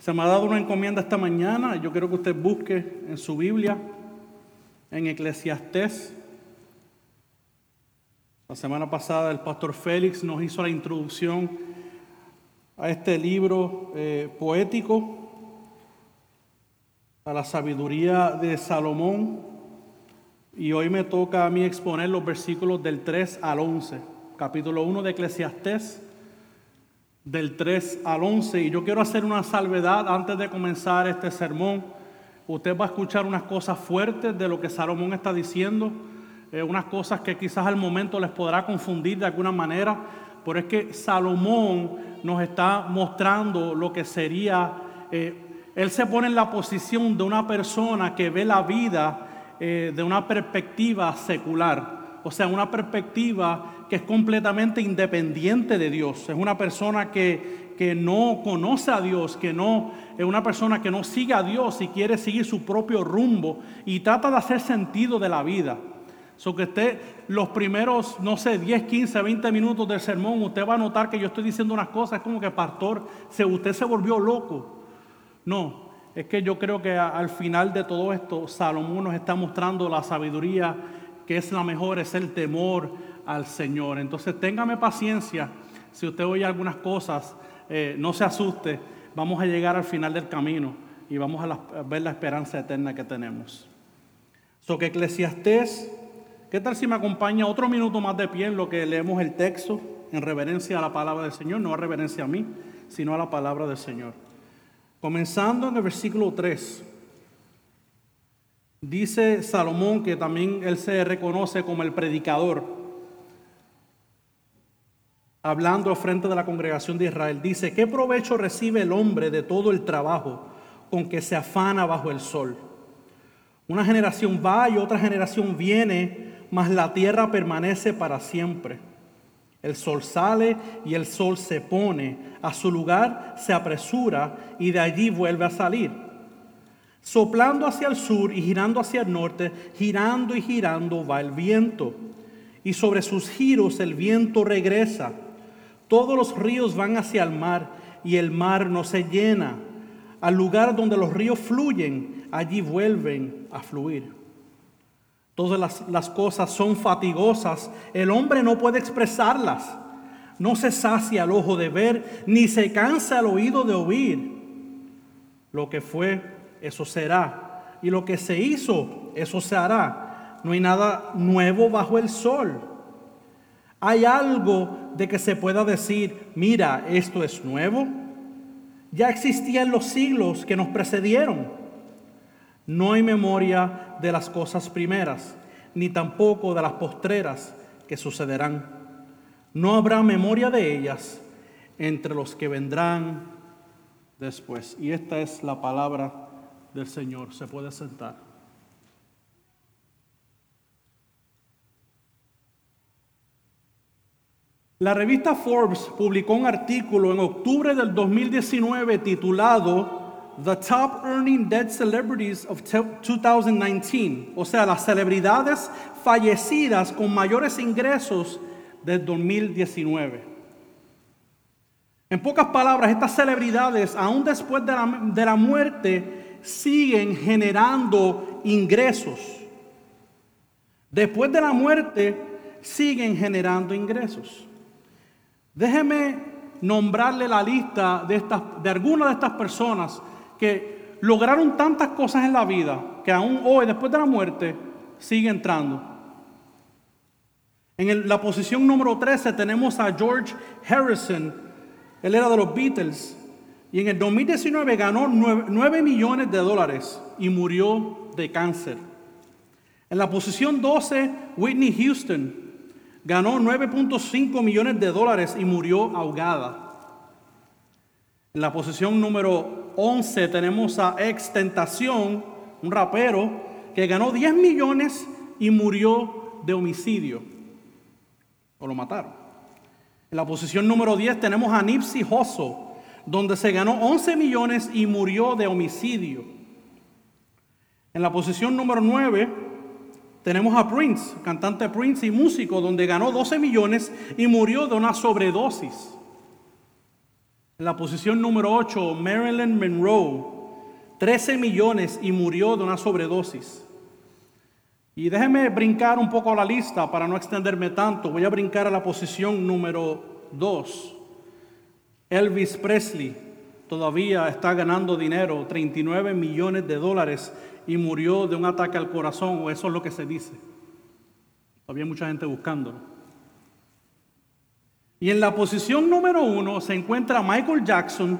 Se me ha dado una encomienda esta mañana. Yo quiero que usted busque en su Biblia, en Eclesiastés. La semana pasada el pastor Félix nos hizo la introducción a este libro eh, poético, a la sabiduría de Salomón. Y hoy me toca a mí exponer los versículos del 3 al 11, capítulo 1 de Eclesiastés del 3 al 11. Y yo quiero hacer una salvedad antes de comenzar este sermón. Usted va a escuchar unas cosas fuertes de lo que Salomón está diciendo, eh, unas cosas que quizás al momento les podrá confundir de alguna manera, pero es que Salomón nos está mostrando lo que sería, eh, él se pone en la posición de una persona que ve la vida eh, de una perspectiva secular, o sea, una perspectiva que es completamente independiente de Dios. Es una persona que, que no conoce a Dios, que no es una persona que no sigue a Dios y quiere seguir su propio rumbo y trata de hacer sentido de la vida. So que usted, los primeros, no sé, 10, 15, 20 minutos del sermón, usted va a notar que yo estoy diciendo unas cosas como que, pastor, se, usted se volvió loco. No, es que yo creo que al final de todo esto, Salomón nos está mostrando la sabiduría que es la mejor, es el temor al Señor. Entonces, téngame paciencia. Si usted oye algunas cosas, eh, no se asuste. Vamos a llegar al final del camino y vamos a, ver la esperanza eterna que tenemos. So que Eclesiastés, ¿qué tal si me acompaña otro minuto más de pie en lo que leemos el texto en reverencia a la palabra del Señor? No a reverencia a mí, sino a la palabra del Señor. Comenzando en el versículo 3. Dice Salomón que también él se reconoce como el predicador hablando frente de la congregación de Israel, dice, ¿qué provecho recibe el hombre de todo el trabajo con que se afana bajo el sol? Una generación va y otra generación viene, mas la tierra permanece para siempre. El sol sale y el sol se pone, a su lugar se apresura y de allí vuelve a salir. Soplando hacia el sur y girando hacia el norte, girando y girando va el viento. Y sobre sus giros el viento regresa todos los ríos van hacia el mar y el mar no se llena. Al lugar donde los ríos fluyen, allí vuelven a fluir. Todas las, cosas son fatigosas, el hombre no puede expresarlas. No se sacia el ojo de ver, ni se cansa el oído de oír. Lo que fue, eso será. Y lo que se hizo, eso se hará. No hay nada nuevo bajo el sol. ¿Hay algo de que se pueda decir, mira, esto es nuevo? Ya existía en los siglos que nos precedieron. No hay memoria de las cosas primeras, ni tampoco de las postreras que sucederán. No habrá memoria de ellas entre los que vendrán después. Y esta es la palabra del Señor. Se puede sentar. La revista Forbes publicó un artículo en octubre del 2019 titulado The Top Earning Dead Celebrities of 2019, o sea, las celebridades fallecidas con mayores ingresos del 2019. En pocas palabras, estas celebridades, aún después de la, de la muerte, siguen generando ingresos. Después de la muerte, siguen generando ingresos. Déjeme nombrarle la lista de, estas, de algunas de estas personas que lograron tantas cosas en la vida que aún hoy, después de la muerte, sigue entrando. En la posición número 13 tenemos a George Harrison. Él era de los Beatles. Y en el 2019 ganó 9, millones de dólares y murió de cáncer. En la posición 12, Whitney Houston ganó 9.5 millones de dólares y murió ahogada. En la posición número 11 tenemos a Ex Tentación, un rapero que ganó 10 millones y murió de homicidio. O lo mataron. En la posición número 10 tenemos a Nipsey Hussle, donde se ganó 11 millones y murió de homicidio. En la posición número 9 tenemos a Prince, cantante Prince y músico, donde ganó 12 millones y murió de una sobredosis. En la posición número 8, Marilyn Monroe, 13 millones y murió de una sobredosis. Y déjeme brincar un poco la lista para no extenderme tanto. Voy a brincar a la posición número 2. Elvis Presley todavía está ganando dinero, 39 millones de dólares, y murió de un ataque al corazón, o eso es lo que se dice. Hay mucha gente buscándolo. Y en la posición número uno se encuentra Michael Jackson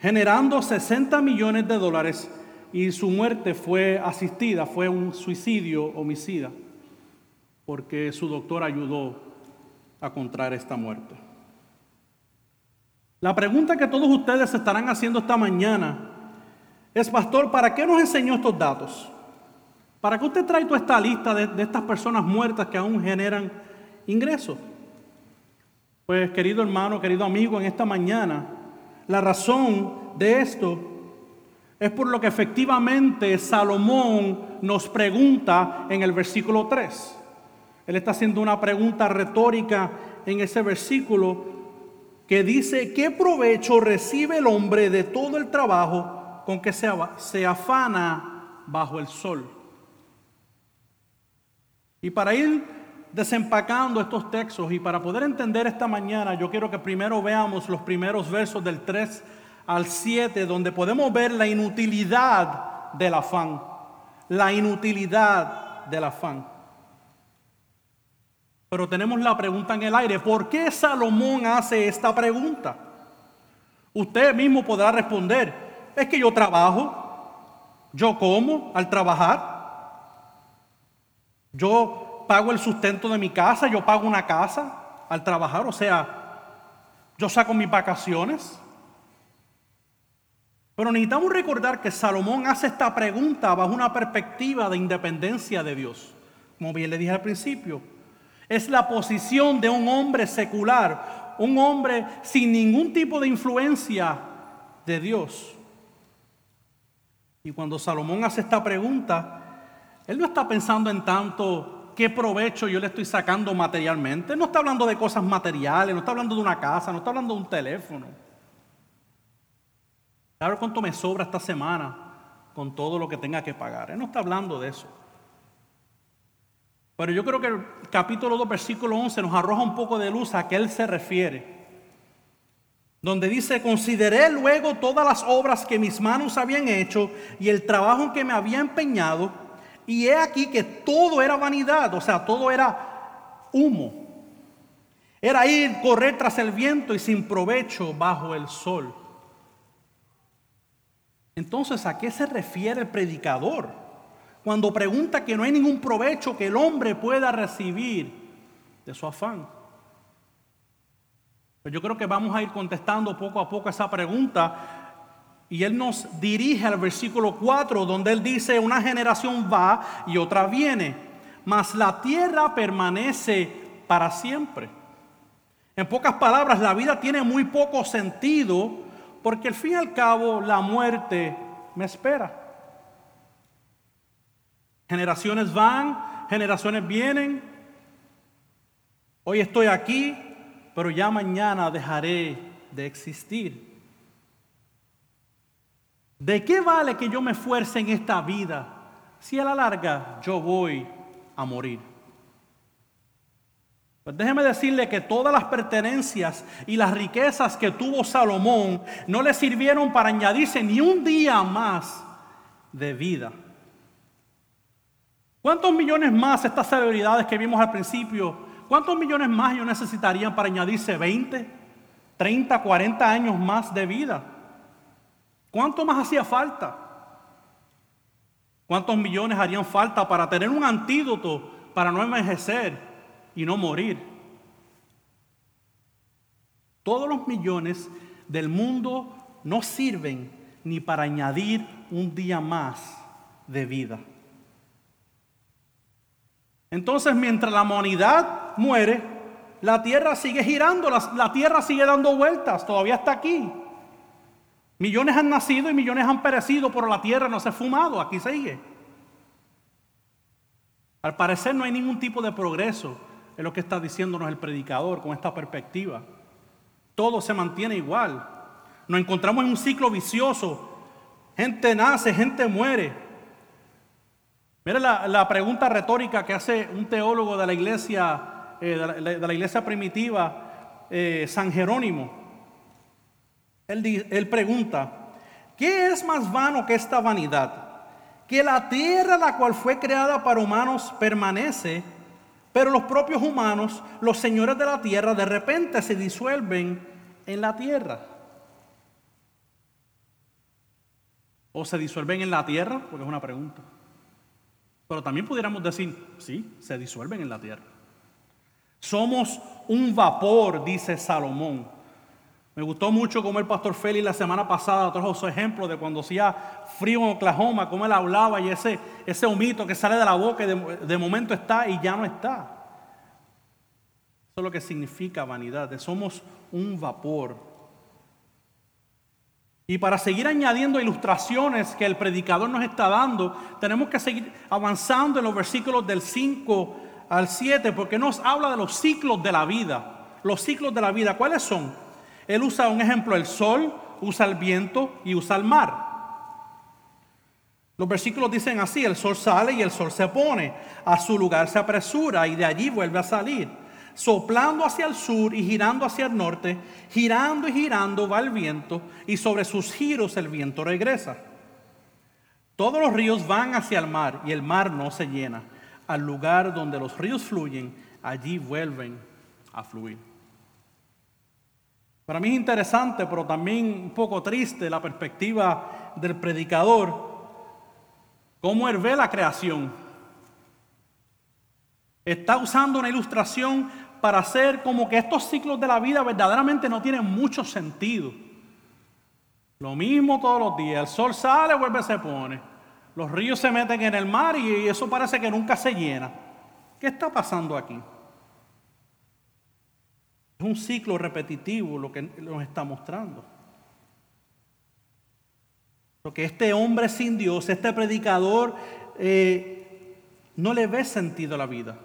generando 60 millones de dólares y su muerte fue asistida, fue un suicidio homicida, porque su doctor ayudó a contraer esta muerte. La pregunta que todos ustedes estarán haciendo esta mañana es, pastor, ¿para qué nos enseñó estos datos? ¿Para qué usted trae toda esta lista de, de estas personas muertas que aún generan ingresos? Pues querido hermano, querido amigo, en esta mañana, la razón de esto es por lo que efectivamente Salomón nos pregunta en el versículo 3. Él está haciendo una pregunta retórica en ese versículo que dice, ¿qué provecho recibe el hombre de todo el trabajo con que se, afana bajo el sol? Y para ir desempacando estos textos y para poder entender esta mañana, yo quiero que primero veamos los primeros versos del 3 al 7, donde podemos ver la inutilidad del afán, la inutilidad del afán. Pero tenemos la pregunta en el aire. ¿Por qué Salomón hace esta pregunta? Usted mismo podrá responder. Es que yo trabajo, yo como al trabajar, yo pago el sustento de mi casa, yo pago una casa al trabajar, o sea, yo saco mis vacaciones. Pero necesitamos recordar que Salomón hace esta pregunta bajo una perspectiva de independencia de Dios. Como bien le dije al principio, es la posición de un hombre secular, un hombre sin ningún tipo de influencia de Dios. Y cuando Salomón hace esta pregunta, él no está pensando en tanto qué provecho yo le estoy sacando materialmente. No está hablando de cosas materiales, no está hablando de una casa, no está hablando de un teléfono. Ver cuánto me sobra esta semana con todo lo que tenga que pagar. Él no está hablando de eso. Pero yo creo que el capítulo 2, versículo 11 nos arroja un poco de luz a que él se refiere. Donde dice, consideré luego todas las obras que mis manos habían hecho y el trabajo en que me había empeñado. Y he aquí que todo era vanidad, o sea, todo era humo. Era ir, correr tras el viento y sin provecho bajo el sol. Entonces, ¿a qué se refiere el predicador? cuando pregunta que no hay ningún provecho que el hombre pueda recibir de su afán. Pero pues yo creo que vamos a ir contestando poco a poco esa pregunta y él nos dirige al versículo 4 donde él dice, una generación va y otra viene, mas la tierra permanece para siempre. En pocas palabras, la vida tiene muy poco sentido porque al fin y al cabo la muerte me espera. Generaciones van, generaciones vienen. Hoy estoy aquí, pero ya mañana dejaré de existir. ¿De qué vale que yo me esfuerce en esta vida si a la larga yo voy a morir? Pues déjeme decirle que todas las pertenencias y las riquezas que tuvo Salomón no le sirvieron para añadirse ni un día más de vida. ¿Cuántos millones más estas celebridades que vimos al principio, cuántos millones más ellos necesitarían para añadirse 20, 30, 40 años más de vida? ¿Cuánto más hacía falta? ¿Cuántos millones harían falta para tener un antídoto para no envejecer y no morir? Todos los millones del mundo no sirven ni para añadir un día más de vida. Entonces, mientras la humanidad muere, la tierra sigue girando, la, tierra sigue dando vueltas, todavía está aquí. Millones han nacido y millones han perecido, pero la tierra no se ha fumado, aquí sigue. Al parecer no hay ningún tipo de progreso en lo que está diciéndonos el predicador con esta perspectiva. Todo se mantiene igual. Nos encontramos en un ciclo vicioso. Gente nace, gente muere. Mira la, pregunta retórica que hace un teólogo de la iglesia, eh, de, la, iglesia primitiva, eh, San Jerónimo. Él pregunta, ¿qué es más vano que esta vanidad? Que la tierra la cual fue creada para humanos permanece, pero los propios humanos, los señores de la tierra, de repente se disuelven en la tierra. ¿O se disuelven en la tierra? Porque es una pregunta. Pero también pudiéramos decir, sí, se disuelven en la tierra. Somos un vapor, dice Salomón. Me gustó mucho como el pastor Félix la semana pasada trajo su ejemplo de cuando hacía frío en Oklahoma, cómo él hablaba y ese, ese humito que sale de la boca y de, de momento está y ya no está. Eso es lo que significa vanidad. Somos un vapor. Y para seguir añadiendo ilustraciones que el predicador nos está dando, tenemos que seguir avanzando en los versículos del 5 al 7, porque nos habla de los ciclos de la vida. Los ciclos de la vida, ¿cuáles son? Él usa un ejemplo, el sol, usa el viento y usa el mar. Los versículos dicen así, el sol sale y el sol se pone, a su lugar se apresura y de allí vuelve a salir soplando hacia el sur y girando hacia el norte, girando y girando va el viento y sobre sus giros el viento regresa. Todos los ríos van hacia el mar y el mar no se llena. Al lugar donde los ríos fluyen, allí vuelven a fluir. Para mí es interesante, pero también un poco triste la perspectiva del predicador, cómo él ve la creación. Está usando una ilustración para hacer como que estos ciclos de la vida verdaderamente no tienen mucho sentido. Lo mismo todos los días, el sol sale, vuelve, se pone. Los ríos se meten en el mar y eso parece que nunca se llena. ¿Qué está pasando aquí? Es un ciclo repetitivo lo que nos está mostrando. Porque este hombre sin Dios, este predicador, eh, no le ve sentido a la vida.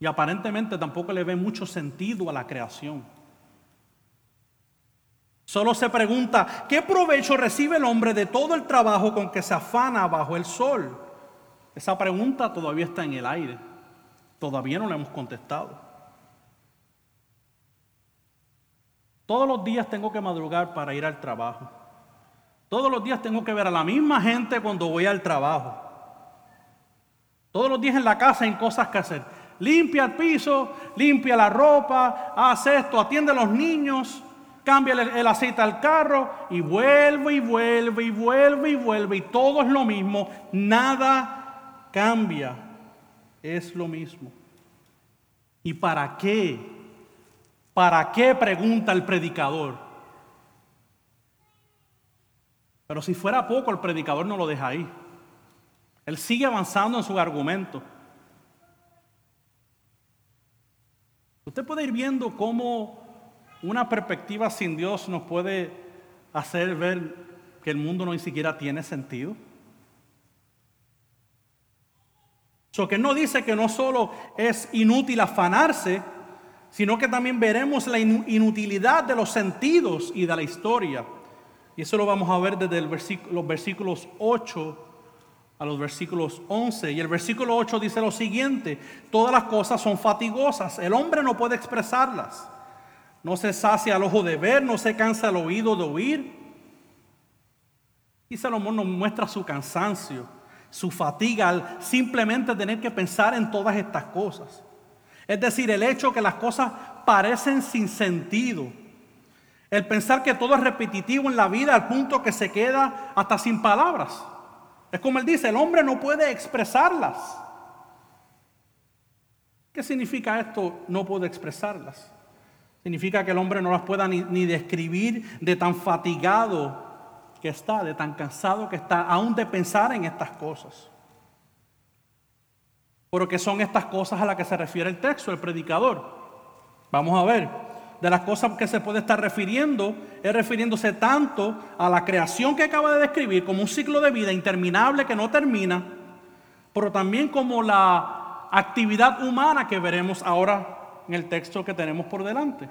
Y aparentemente tampoco le ve mucho sentido a la creación. Solo se pregunta, ¿qué provecho recibe el hombre de todo el trabajo con que se afana bajo el sol? Esa pregunta todavía está en el aire. Todavía no la hemos contestado. Todos los días tengo que madrugar para ir al trabajo. Todos los días tengo que ver a la misma gente cuando voy al trabajo. Todos los días en la casa hay cosas que hacer limpia el piso, limpia la ropa, hace esto, atiende a los niños, cambia el, aceite al carro y vuelve y vuelve y vuelve y vuelve y todo es lo mismo, nada cambia, es lo mismo. ¿Y para qué? ¿Para qué? Pregunta el predicador. Pero si fuera poco, el predicador no lo deja ahí. Él sigue avanzando en su argumento. Usted puede ir viendo cómo una perspectiva sin Dios nos puede hacer ver que el mundo no ni siquiera tiene sentido. So que no dice que no solo es inútil afanarse, sino que también veremos la inutilidad de los sentidos y de la historia. Y eso lo vamos a ver desde los versículos 8 a los versículos 11. Y el versículo 8 dice lo siguiente, todas las cosas son fatigosas, el hombre no puede expresarlas. No se sacia el ojo de ver, no se cansa el oído de oír. Y Salomón nos muestra su cansancio, su fatiga al simplemente tener que pensar en todas estas cosas. Es decir, el hecho que las cosas parecen sin sentido. El pensar que todo es repetitivo en la vida al punto que se queda hasta sin palabras. Es como él dice, el hombre no puede expresarlas. ¿Qué significa esto? No puede expresarlas. Significa que el hombre no las pueda ni, ni, describir de tan fatigado que está, de tan cansado que está, aún de pensar en estas cosas. Porque son estas cosas a las que se refiere el texto, el predicador. Vamos a ver de las cosas que se puede estar refiriendo es refiriéndose tanto a la creación que acaba de describir como un ciclo de vida interminable que no termina, pero también como la actividad humana que veremos ahora en el texto que tenemos por delante.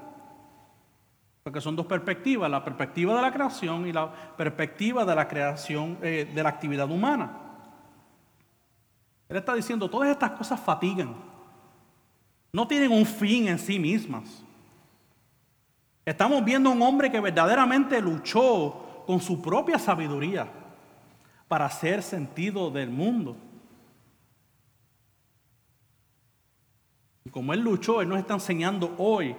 Porque son dos perspectivas, la perspectiva de la creación y la perspectiva de la creación eh, de la actividad humana. Él está diciendo, todas estas cosas fatigan. No tienen un fin en sí mismas. Estamos viendo a un hombre que verdaderamente luchó con su propia sabiduría para hacer sentido del mundo. Y como él luchó, él nos está enseñando hoy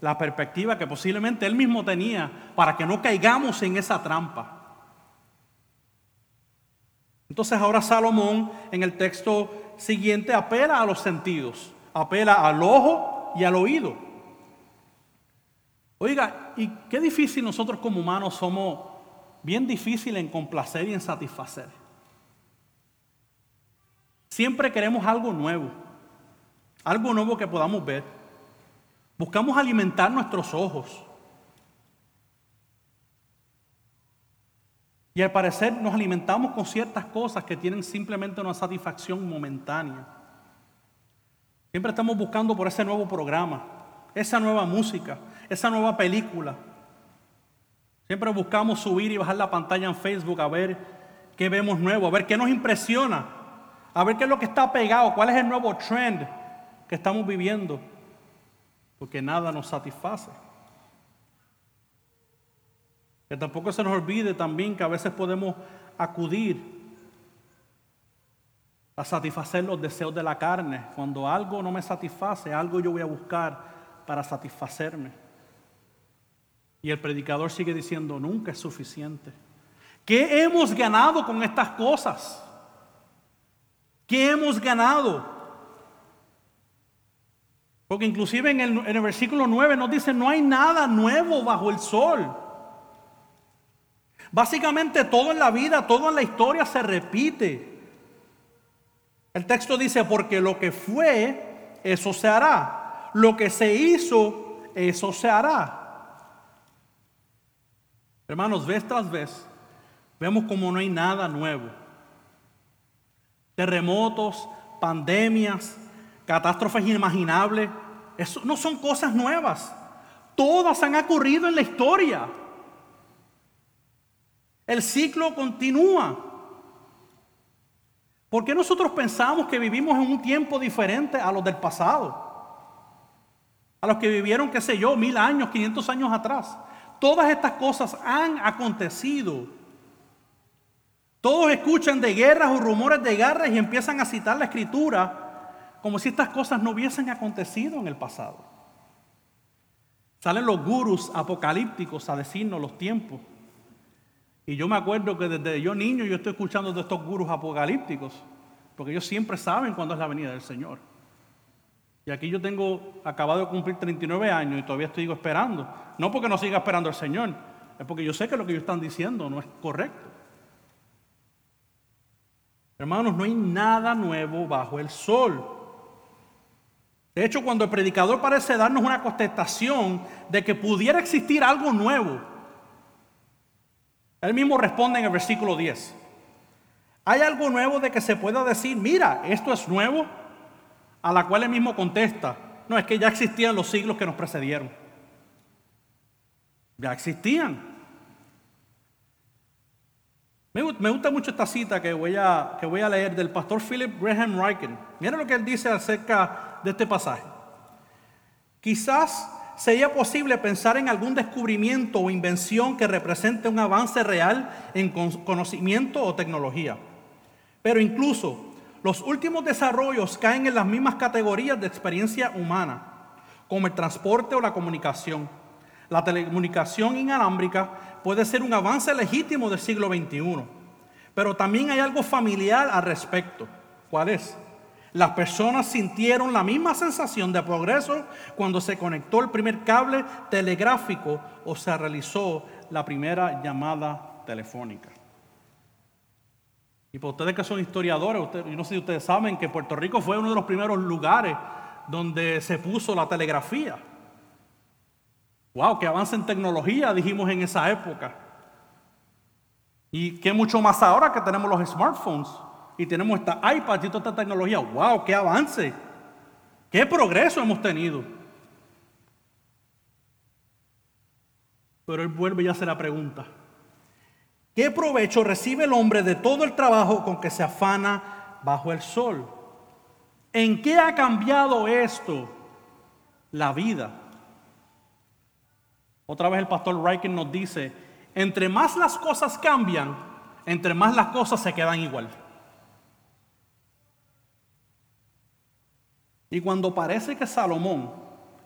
la perspectiva que posiblemente él mismo tenía para que no caigamos en esa trampa. Entonces ahora Salomón en el texto siguiente apela a los sentidos, apela al ojo y al oído. Oiga, y qué difícil nosotros como humanos somos bien difícil en complacer y en satisfacer. Siempre queremos algo nuevo, algo nuevo que podamos ver. Buscamos alimentar nuestros ojos. Y al parecer nos alimentamos con ciertas cosas que tienen simplemente una satisfacción momentánea. Siempre estamos buscando por ese nuevo programa, esa nueva música, esa nueva película. Siempre buscamos subir y bajar la pantalla en Facebook a ver qué vemos nuevo, a ver qué nos impresiona, a ver qué es lo que está pegado, cuál es el nuevo trend que estamos viviendo, porque nada nos satisface. Que tampoco se nos olvide también que a veces podemos acudir a satisfacer los deseos de la carne. Cuando algo no me satisface, algo yo voy a buscar para satisfacerme. Y el predicador sigue diciendo, nunca es suficiente. ¿Qué hemos ganado con estas cosas? ¿Qué hemos ganado? Porque inclusive en el, en el, versículo 9 nos dice, no hay nada nuevo bajo el sol. Básicamente todo en la vida, todo en la historia se repite. El texto dice, porque lo que fue, eso se hará. Lo que se hizo, eso se hará. Hermanos, vez tras vez, vemos como no hay nada nuevo. Terremotos, pandemias, catástrofes inimaginables, eso no son cosas nuevas. Todas han ocurrido en la historia. El ciclo continúa. ¿Por qué nosotros pensamos que vivimos en un tiempo diferente a los del pasado? A los que vivieron, qué sé yo, mil años, quinientos años atrás. Todas estas cosas han acontecido. Todos escuchan de guerras o rumores de guerras y empiezan a citar la escritura como si estas cosas no hubiesen acontecido en el pasado. Salen los gurús apocalípticos a decirnos los tiempos. Y yo me acuerdo que desde yo niño yo estoy escuchando de estos gurús apocalípticos, porque ellos siempre saben cuándo es la venida del Señor. Y aquí yo tengo acabado de cumplir 39 años y todavía estoy esperando. No porque no siga esperando al Señor, es porque yo sé que lo que ellos están diciendo no es correcto. Hermanos, no hay nada nuevo bajo el sol. De hecho, cuando el predicador parece darnos una contestación de que pudiera existir algo nuevo, él mismo responde en el versículo 10. ¿Hay algo nuevo de que se pueda decir, mira, esto es nuevo? A la cual él mismo contesta, no, es que ya existían los siglos que nos precedieron. Ya existían. Me, gusta mucho esta cita que voy, a, que voy a leer del pastor Philip Graham Riken. Mira lo que él dice acerca de este pasaje. Quizás sería posible pensar en algún descubrimiento o invención que represente un avance real en conocimiento o tecnología. Pero incluso los últimos desarrollos caen en las mismas categorías de experiencia humana, como el transporte o la comunicación. La telecomunicación inalámbrica puede ser un avance legítimo del siglo XXI, pero también hay algo familiar al respecto. ¿Cuál es? Las personas sintieron la misma sensación de progreso cuando se conectó el primer cable telegráfico o se realizó la primera llamada telefónica. Y para ustedes que son historiadores, yo no sé si ustedes saben que Puerto Rico fue uno de los primeros lugares donde se puso la telegrafía. ¡Wow! ¡Qué avance en tecnología! Dijimos en esa época. Y qué mucho más ahora que tenemos los smartphones y tenemos esta iPad y toda esta tecnología. ¡Wow! ¡Qué avance! ¡Qué progreso hemos tenido! Pero él vuelve y hace la pregunta. ¿Qué provecho recibe el hombre de todo el trabajo con que se afana bajo el sol? ¿En qué ha cambiado esto la vida? Otra vez el pastor Riken nos dice, entre más las cosas cambian, entre más las cosas se quedan igual. Y cuando parece que Salomón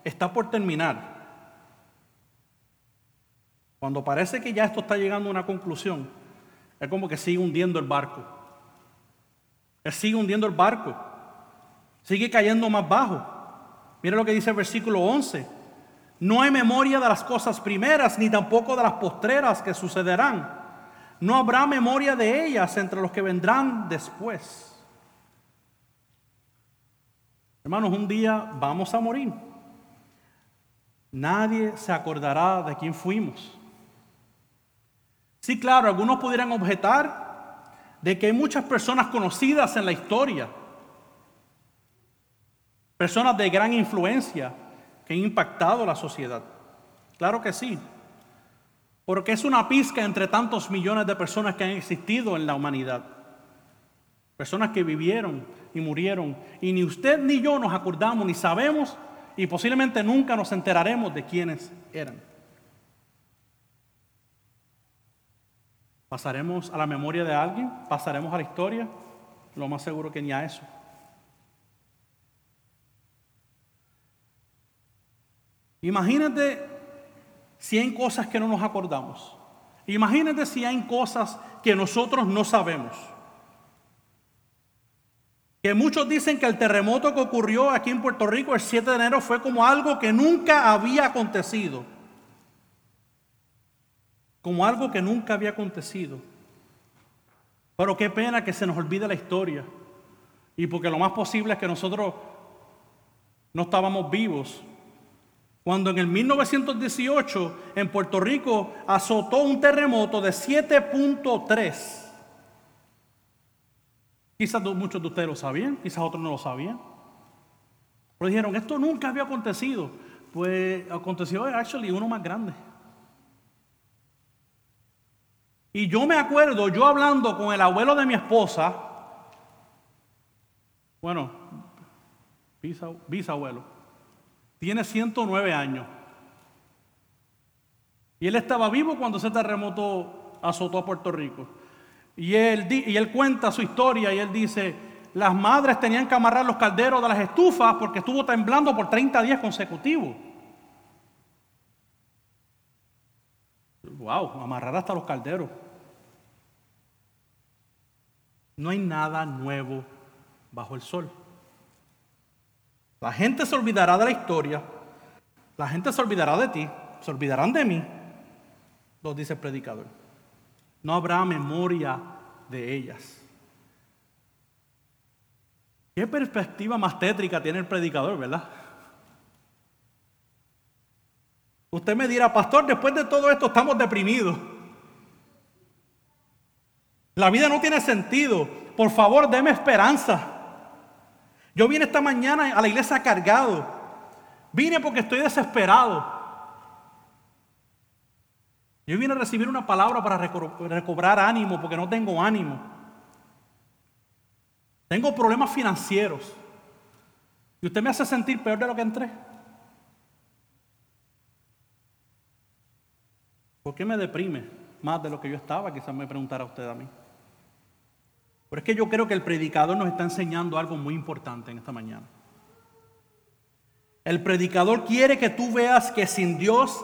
está por terminar, cuando parece que ya esto está llegando a una conclusión, es como que sigue hundiendo el barco. Él sigue hundiendo el barco. Sigue cayendo más bajo. Mira lo que dice el versículo 11. No hay memoria de las cosas primeras, ni tampoco de las postreras que sucederán. No habrá memoria de ellas entre los que vendrán después. Hermanos, un día vamos a morir. Nadie se acordará de quién fuimos. Sí, claro, algunos pudieran objetar de que hay muchas personas conocidas en la historia, personas de gran influencia que han impactado la sociedad. Claro que sí, porque es una pizca entre tantos millones de personas que han existido en la humanidad. Personas que vivieron y murieron. Y ni usted ni yo nos acordamos, ni sabemos, y posiblemente nunca nos enteraremos de quiénes eran. ¿Pasaremos a la memoria de alguien? ¿Pasaremos a la historia? Lo más seguro que ni a eso. Imagínate si hay cosas que no nos acordamos. Imagínate si hay cosas que nosotros no sabemos. Que muchos dicen que el terremoto que ocurrió aquí en Puerto Rico el 7 de enero fue como algo que nunca había acontecido. Como algo que nunca había acontecido. Pero qué pena que se nos olvide la historia. Y porque lo más posible es que nosotros no estábamos vivos. Cuando en el 1918 en Puerto Rico azotó un terremoto de 7.3 Quizás muchos de ustedes lo sabían, quizás otros no lo sabían. Pero dijeron, esto nunca había acontecido. Pues aconteció, actually, uno más grande. Y yo me acuerdo, yo hablando con el abuelo de mi esposa, bueno, bisabuelo, tiene 109 años. Y él estaba vivo cuando ese terremoto azotó a Puerto Rico. Y él, y él cuenta su historia y él dice, las madres tenían que amarrar los calderos de las estufas porque estuvo temblando por 30 días consecutivos. Wow, amarrar hasta los calderos. No hay nada nuevo bajo el sol. La gente se olvidará de la historia, la gente se olvidará de ti, se olvidarán de mí, lo dice el predicador no habrá memoria de ellas. Qué perspectiva más tétrica tiene el predicador, ¿verdad? Usted me dirá, pastor, después de todo esto estamos deprimidos. La vida no tiene sentido. Por favor, deme esperanza. Yo vine esta mañana a la iglesia cargado. Vine porque estoy desesperado. Yo vine a recibir una palabra para recobrar ánimo porque no tengo ánimo. Tengo problemas financieros. Y usted me hace sentir peor de lo que entré. ¿Por qué me deprime más de lo que yo estaba? Quizás me preguntara usted a mí. Pero es que yo creo que el predicador nos está enseñando algo muy importante en esta mañana. El predicador quiere que tú veas que sin Dios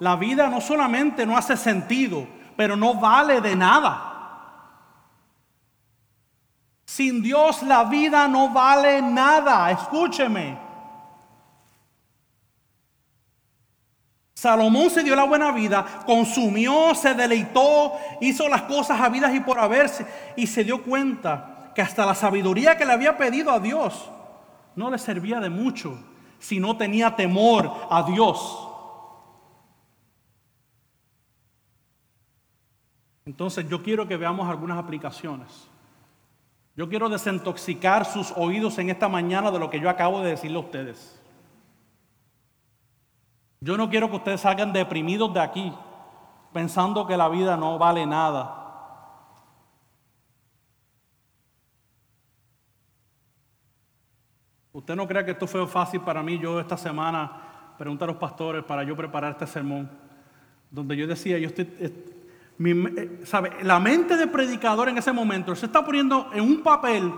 la vida no solamente no hace sentido, pero no vale de nada. Sin Dios la vida no vale nada. Escúcheme. Salomón se dio la buena vida, consumió, se deleitó, hizo las cosas habidas y por haberse, y se dio cuenta que hasta la sabiduría que le había pedido a Dios no le servía de mucho si no tenía temor a Dios. Entonces yo quiero que veamos algunas aplicaciones. Yo quiero desintoxicar sus oídos en esta mañana de lo que yo acabo de decirle a ustedes. Yo no quiero que ustedes salgan deprimidos de aquí pensando que la vida no vale nada. Usted no crea que esto fue fácil para mí, yo esta semana pregunté a los pastores para yo preparar este sermón, donde yo decía, yo estoy, eh, ¿sabe? La mente de predicador en ese momento se está poniendo en un papel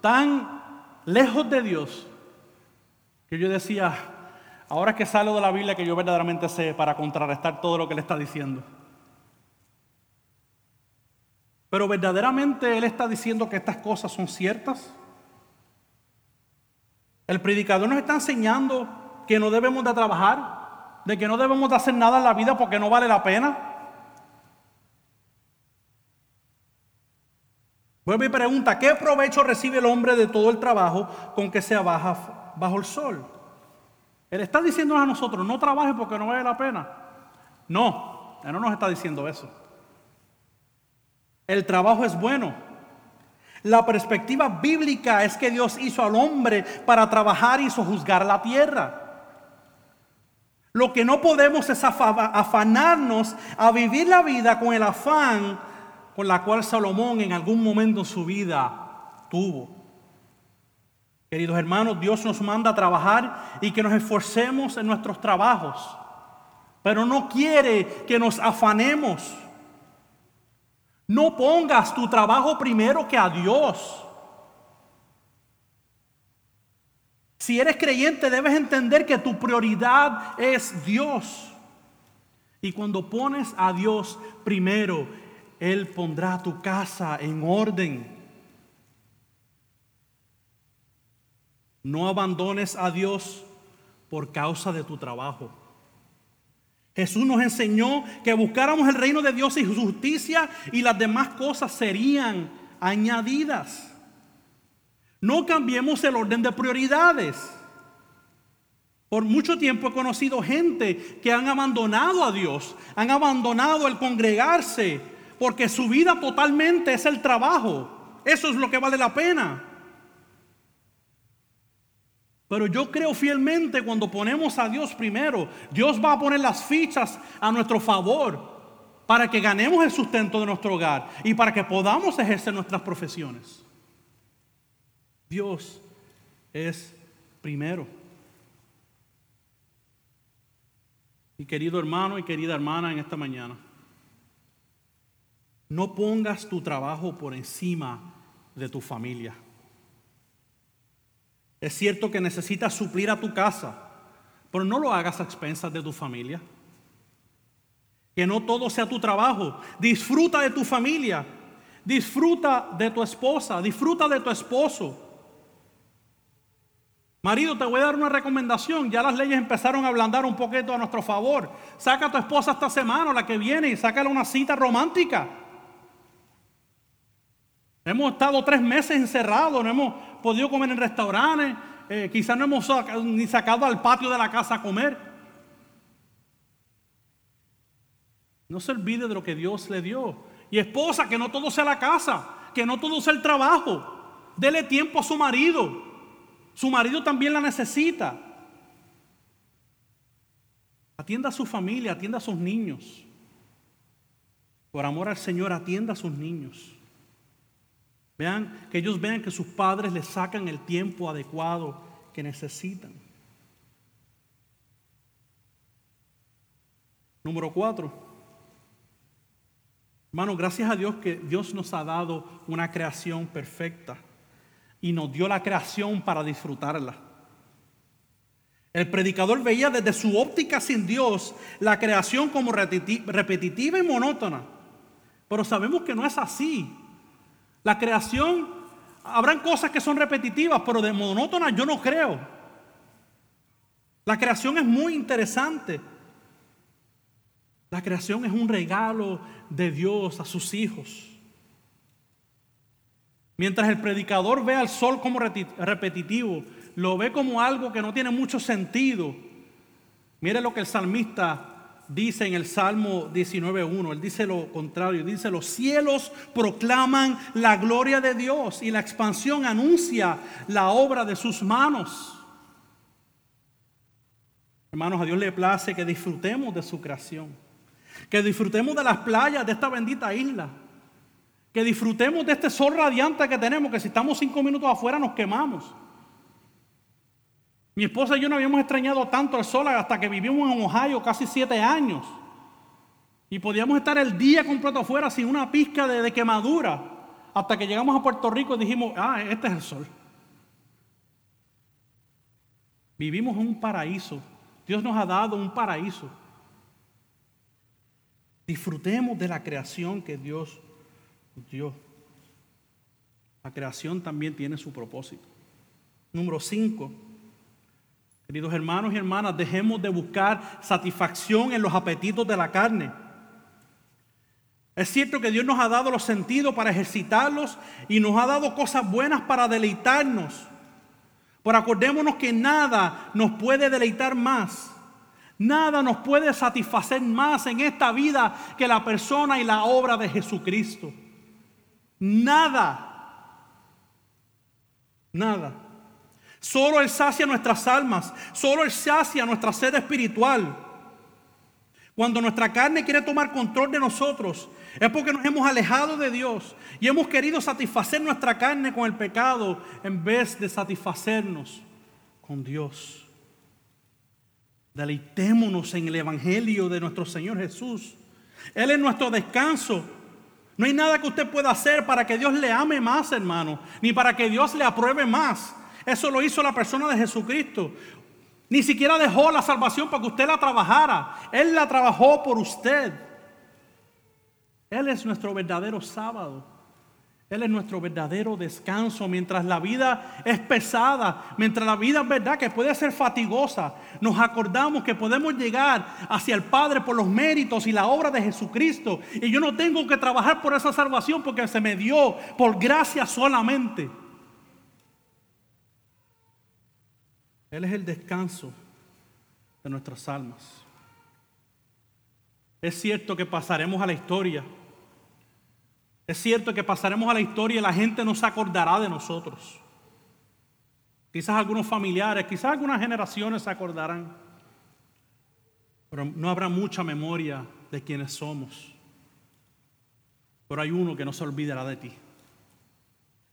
tan lejos de Dios que yo decía, ahora que salgo de la Biblia que yo verdaderamente sé para contrarrestar todo lo que él está diciendo. Pero verdaderamente él está diciendo que estas cosas son ciertas. El predicador nos está enseñando que no debemos de trabajar, de que no debemos de hacer nada en la vida porque no vale la pena. Vuelve y pregunta, ¿qué provecho recibe el hombre de todo el trabajo con que se baja bajo el sol? Él está diciendo a nosotros, no trabaje porque no vale la pena. No, él no nos está diciendo eso. El trabajo es bueno. La perspectiva bíblica es que Dios hizo al hombre para trabajar y sojuzgar la tierra. Lo que no podemos es afanarnos a vivir la vida con el afán con la cual Salomón en algún momento en su vida tuvo. Queridos hermanos, Dios nos manda a trabajar y que nos esforcemos en nuestros trabajos, pero no quiere que nos afanemos. No pongas tu trabajo primero que a Dios. Si eres creyente debes entender que tu prioridad es Dios. Y cuando pones a Dios primero, Él pondrá tu casa en orden. No abandones a Dios por causa de tu trabajo. Jesús nos enseñó que buscáramos el reino de Dios y su justicia y las demás cosas serían añadidas. No cambiemos el orden de prioridades. Por mucho tiempo he conocido gente que han abandonado a Dios, han abandonado el congregarse, porque su vida totalmente es el trabajo. Eso es lo que vale la pena. Pero yo creo fielmente cuando ponemos a Dios primero, Dios va a poner las fichas a nuestro favor para que ganemos el sustento de nuestro hogar y para que podamos ejercer nuestras profesiones. Dios es primero. Y querido hermano y querida hermana en esta mañana, no pongas tu trabajo por encima de tu familia. Es cierto que necesitas suplir a tu casa, pero no lo hagas a expensas de tu familia. Que no todo sea tu trabajo. Disfruta de tu familia. Disfruta de tu esposa. Disfruta de tu esposo. Marido, te voy a dar una recomendación. Ya las leyes empezaron a ablandar un poquito a nuestro favor. Saca a tu esposa esta semana, la que viene, y sácale una cita romántica. Hemos estado tres meses encerrados, no hemos podido comer en restaurantes, eh, quizás no hemos ni sacado al patio de la casa a comer. No se olvide de lo que Dios le dio. Y esposa, que no todo sea la casa, que no todo sea el trabajo. Dele tiempo a su marido. Su marido también la necesita. Atienda a su familia, atienda a sus niños. Por amor al Señor, atienda a sus niños. Vean, que ellos vean que sus padres les sacan el tiempo adecuado que necesitan. Número cuatro. Hermano, gracias a Dios que Dios nos ha dado una creación perfecta y nos dio la creación para disfrutarla. El predicador veía desde su óptica sin Dios la creación como repetitiva y monótona. Pero sabemos que no es así. La creación, habrán cosas que son repetitivas, pero de monótonas yo no creo. La creación es muy interesante. La creación es un regalo de Dios a sus hijos. Mientras el predicador ve al sol como repetitivo, lo ve como algo que no tiene mucho sentido. Mire lo que el salmista dice en el Salmo 19.1, él dice lo contrario, dice, los cielos proclaman la gloria de Dios y la expansión anuncia la obra de sus manos. Hermanos, a Dios le place que disfrutemos de su creación. Que disfrutemos de las playas de esta bendita isla. Que disfrutemos de este sol radiante que tenemos, que si estamos cinco minutos afuera nos quemamos. Mi esposa y yo no habíamos extrañado tanto el sol hasta que vivimos en Ohio casi siete años. Y podíamos estar el día completo afuera sin una pizca de, quemadura. Hasta que llegamos a Puerto Rico y dijimos, ah, este es el sol. Vivimos en un paraíso. Dios nos ha dado un paraíso. Disfrutemos de la creación que Dios dio. La creación también tiene su propósito. Número 5. Queridos hermanos y hermanas, dejemos de buscar satisfacción en los apetitos de la carne. Es cierto que Dios nos ha dado los sentidos para ejercitarlos y nos ha dado cosas buenas para deleitarnos. Pero acordémonos que nada nos puede deleitar más. Nada nos puede satisfacer más en esta vida que la persona y la obra de Jesucristo. Nada. Nada. Solo Él sacia nuestras almas. Solo Él sacia nuestra sed espiritual. Cuando nuestra carne quiere tomar control de nosotros, es porque nos hemos alejado de Dios y hemos querido satisfacer nuestra carne con el pecado en vez de satisfacernos con Dios. Deleitémonos en el Evangelio de nuestro Señor Jesús. Él es nuestro descanso. No hay nada que usted pueda hacer para que Dios le ame más, hermano, ni para que Dios le apruebe más. Eso lo hizo la persona de Jesucristo. Ni siquiera dejó la salvación para que usted la trabajara. Él la trabajó por usted. Él es nuestro verdadero sábado. Él es nuestro verdadero descanso mientras la vida es pesada, mientras la vida es verdad que puede ser fatigosa. Nos acordamos que podemos llegar hacia el Padre por los méritos y la obra de Jesucristo. Y yo no tengo que trabajar por esa salvación porque se me dio por gracia solamente. Él es el descanso de nuestras almas. Es cierto que pasaremos a la historia. Es cierto que pasaremos a la historia y la gente no se acordará de nosotros. Quizás algunos familiares, quizás algunas generaciones se acordarán. Pero no habrá mucha memoria de quienes somos. Pero hay uno que no se olvidará de ti.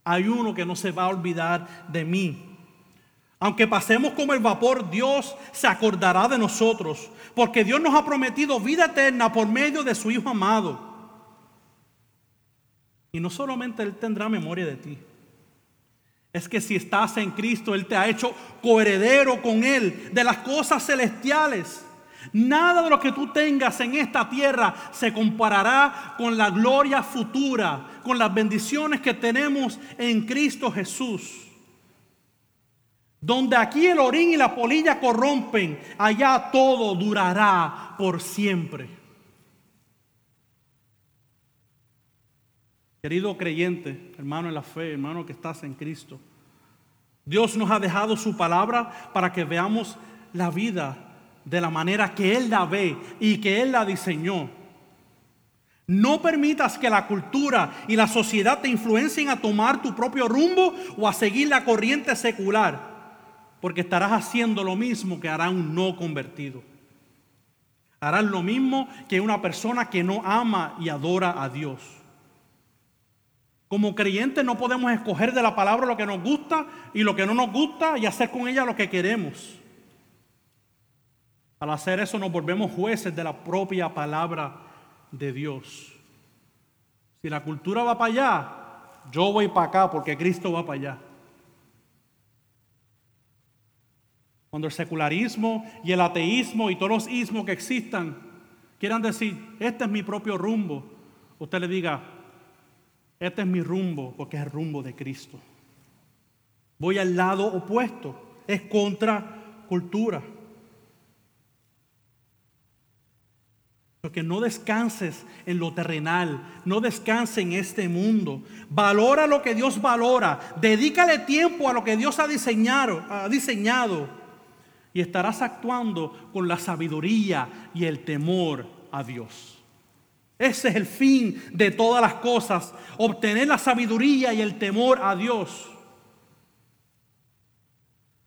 Hay uno que no se va a olvidar de mí. Aunque pasemos como el vapor, Dios se acordará de nosotros, porque Dios nos ha prometido vida eterna por medio de su Hijo amado. Y no solamente Él tendrá memoria de ti, es que si estás en Cristo, Él te ha hecho coheredero con Él de las cosas celestiales. Nada de lo que tú tengas en esta tierra se comparará con la gloria futura, con las bendiciones que tenemos en Cristo Jesús. Donde aquí el orín y la polilla corrompen, allá todo durará por siempre. Querido creyente, hermano en la fe, hermano que estás en Cristo, Dios nos ha dejado su palabra para que veamos la vida de la manera que Él la ve y que Él la diseñó. No permitas que la cultura y la sociedad te influencien a tomar tu propio rumbo o a seguir la corriente secular porque estarás haciendo lo mismo que hará un no convertido. Harás lo mismo que una persona que no ama y adora a Dios. Como creyentes no podemos escoger de la palabra lo que nos gusta y lo que no nos gusta y hacer con ella lo que queremos. Al hacer eso nos volvemos jueces de la propia palabra de Dios. Si la cultura va para allá, yo voy para acá porque Cristo va para allá. Cuando el secularismo y el ateísmo y todos los ismos que existan quieran decir, este es mi propio rumbo, usted le diga, este es mi rumbo porque es el rumbo de Cristo. Voy al lado opuesto, es contra cultura. Porque no descanses en lo terrenal, no descanses en este mundo. Valora lo que Dios valora. Dedícale tiempo a lo que Dios ha diseñado. Ha diseñado y estarás actuando con la sabiduría y el temor a Dios. Ese es el fin de todas las cosas, obtener la sabiduría y el temor a Dios.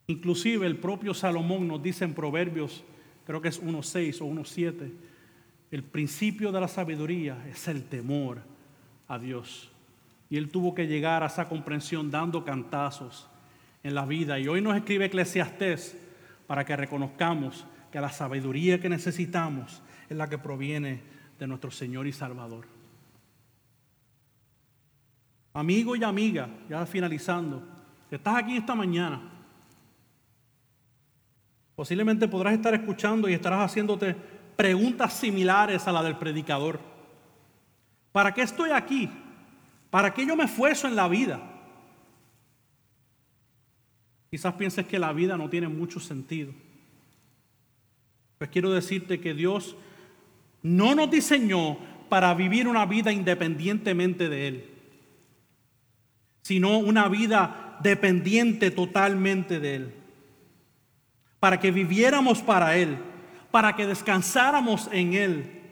Inclusive el propio Salomón nos dice en Proverbios, creo que es 1.6 o 1.7, el principio de la sabiduría es el temor a Dios. Y él tuvo que llegar a esa comprensión dando cantazos en la vida. Y hoy nos escribe Eclesiastés para que reconozcamos que la sabiduría que necesitamos es la que proviene de nuestro Señor y Salvador. Amigo y amiga, ya finalizando, estás aquí esta mañana, posiblemente podrás estar escuchando y estarás haciéndote preguntas similares a la del predicador. ¿Para qué estoy aquí? ¿Para qué yo me esfuerzo en la vida? Quizás pienses que la vida no tiene mucho sentido. Pues quiero decirte que Dios no nos diseñó para vivir una vida independientemente de Él, sino una vida dependiente totalmente de Él. Para que viviéramos para Él, para que descansáramos en Él.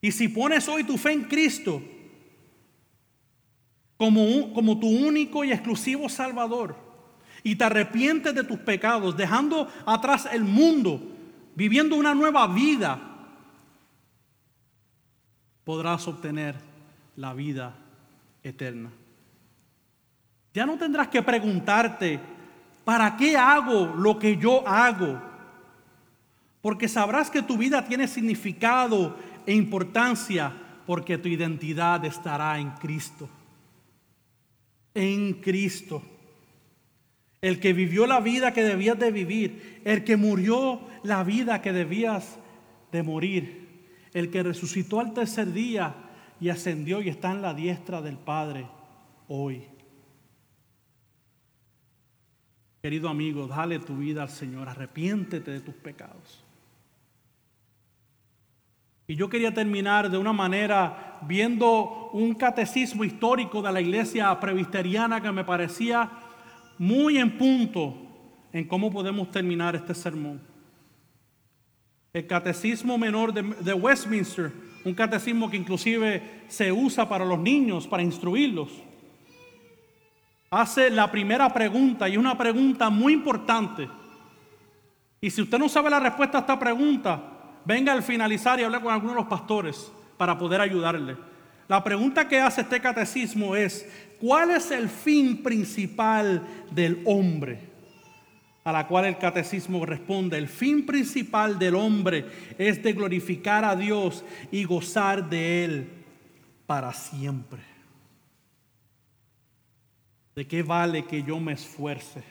Y si pones hoy tu fe en Cristo como, como tu único y exclusivo Salvador, y te arrepientes de tus pecados, dejando atrás el mundo, viviendo una nueva vida, podrás obtener la vida eterna. Ya no tendrás que preguntarte, ¿para qué hago lo que yo hago? Porque sabrás que tu vida tiene significado e importancia porque tu identidad estará en Cristo. En Cristo. El que vivió la vida que debías de vivir, el que murió la vida que debías de morir, el que resucitó al tercer día y ascendió y está en la diestra del Padre hoy. Querido amigo, dale tu vida al Señor, arrepiéntete de tus pecados. Y yo quería terminar de una manera viendo un catecismo histórico de la iglesia presbiteriana que me parecía muy en punto en cómo podemos terminar este sermón. El catecismo menor de, Westminster, un catecismo que inclusive se usa para los niños, para instruirlos, hace la primera pregunta y una pregunta muy importante. Y si usted no sabe la respuesta a esta pregunta, venga al finalizar y hable con algunos de los pastores para poder ayudarle. La pregunta que hace este catecismo es, ¿cuál es el fin principal del hombre? A la cual el catecismo responde, el fin principal del hombre es de glorificar a Dios y gozar de Él para siempre. ¿De qué vale que yo me esfuerce?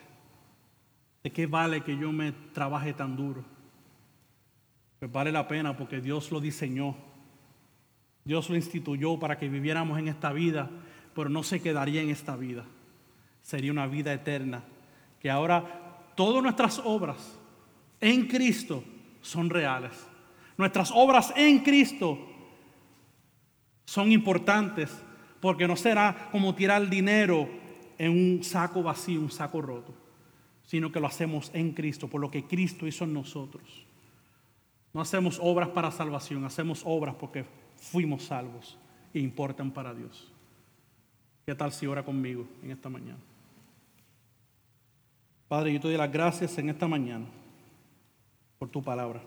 ¿De qué vale que yo me trabaje tan duro? pues vale la pena porque Dios lo diseñó. Dios lo instituyó para que viviéramos en esta vida, pero no se quedaría en esta vida. Sería una vida eterna. Que ahora todas nuestras obras en Cristo son reales. Nuestras obras en Cristo son importantes porque no será como tirar dinero en un saco vacío, un saco roto, sino que lo hacemos en Cristo, por lo que Cristo hizo en nosotros. No hacemos obras para salvación, hacemos obras porque fuimos salvos e importan para Dios. ¿Qué tal si ora conmigo en esta mañana? Padre, yo te doy las gracias en esta mañana por tu palabra.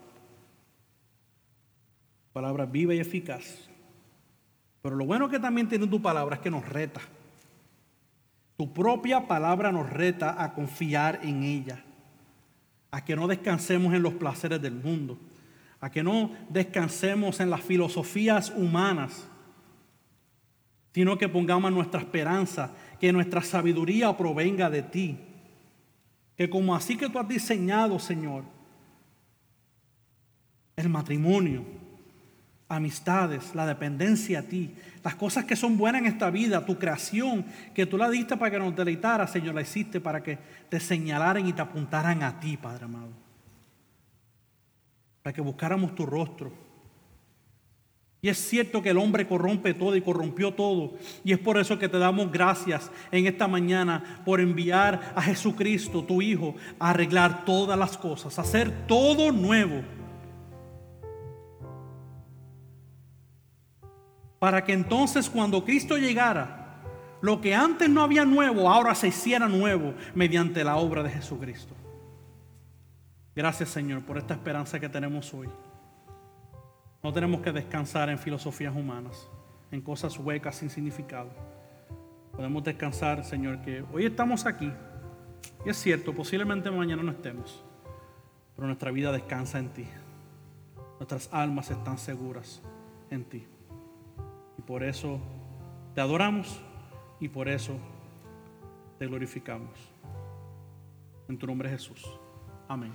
Palabra viva y eficaz. Pero lo bueno que también tiene tu palabra es que nos reta. Tu propia palabra nos reta a confiar en ella, a que no descansemos en los placeres del mundo a que no descansemos en las filosofías humanas, sino que pongamos nuestra esperanza, que nuestra sabiduría provenga de ti. Que como así que tú has diseñado, Señor, el matrimonio, amistades, la dependencia a ti, las cosas que son buenas en esta vida, tu creación, que tú la diste para que nos deleitara, Señor, la hiciste para que te señalaran y te apuntaran a ti, Padre amado para que buscáramos tu rostro. Y es cierto que el hombre corrompe todo y corrompió todo. Y es por eso que te damos gracias en esta mañana por enviar a Jesucristo, tu Hijo, a arreglar todas las cosas, a hacer todo nuevo. Para que entonces cuando Cristo llegara, lo que antes no había nuevo, ahora se hiciera nuevo mediante la obra de Jesucristo. Gracias Señor por esta esperanza que tenemos hoy. No tenemos que descansar en filosofías humanas, en cosas huecas sin significado. Podemos descansar, Señor, que hoy estamos aquí. Y es cierto, posiblemente mañana no estemos, pero nuestra vida descansa en ti. Nuestras almas están seguras en ti. Y por eso te adoramos y por eso te glorificamos. En tu nombre Jesús. Amén.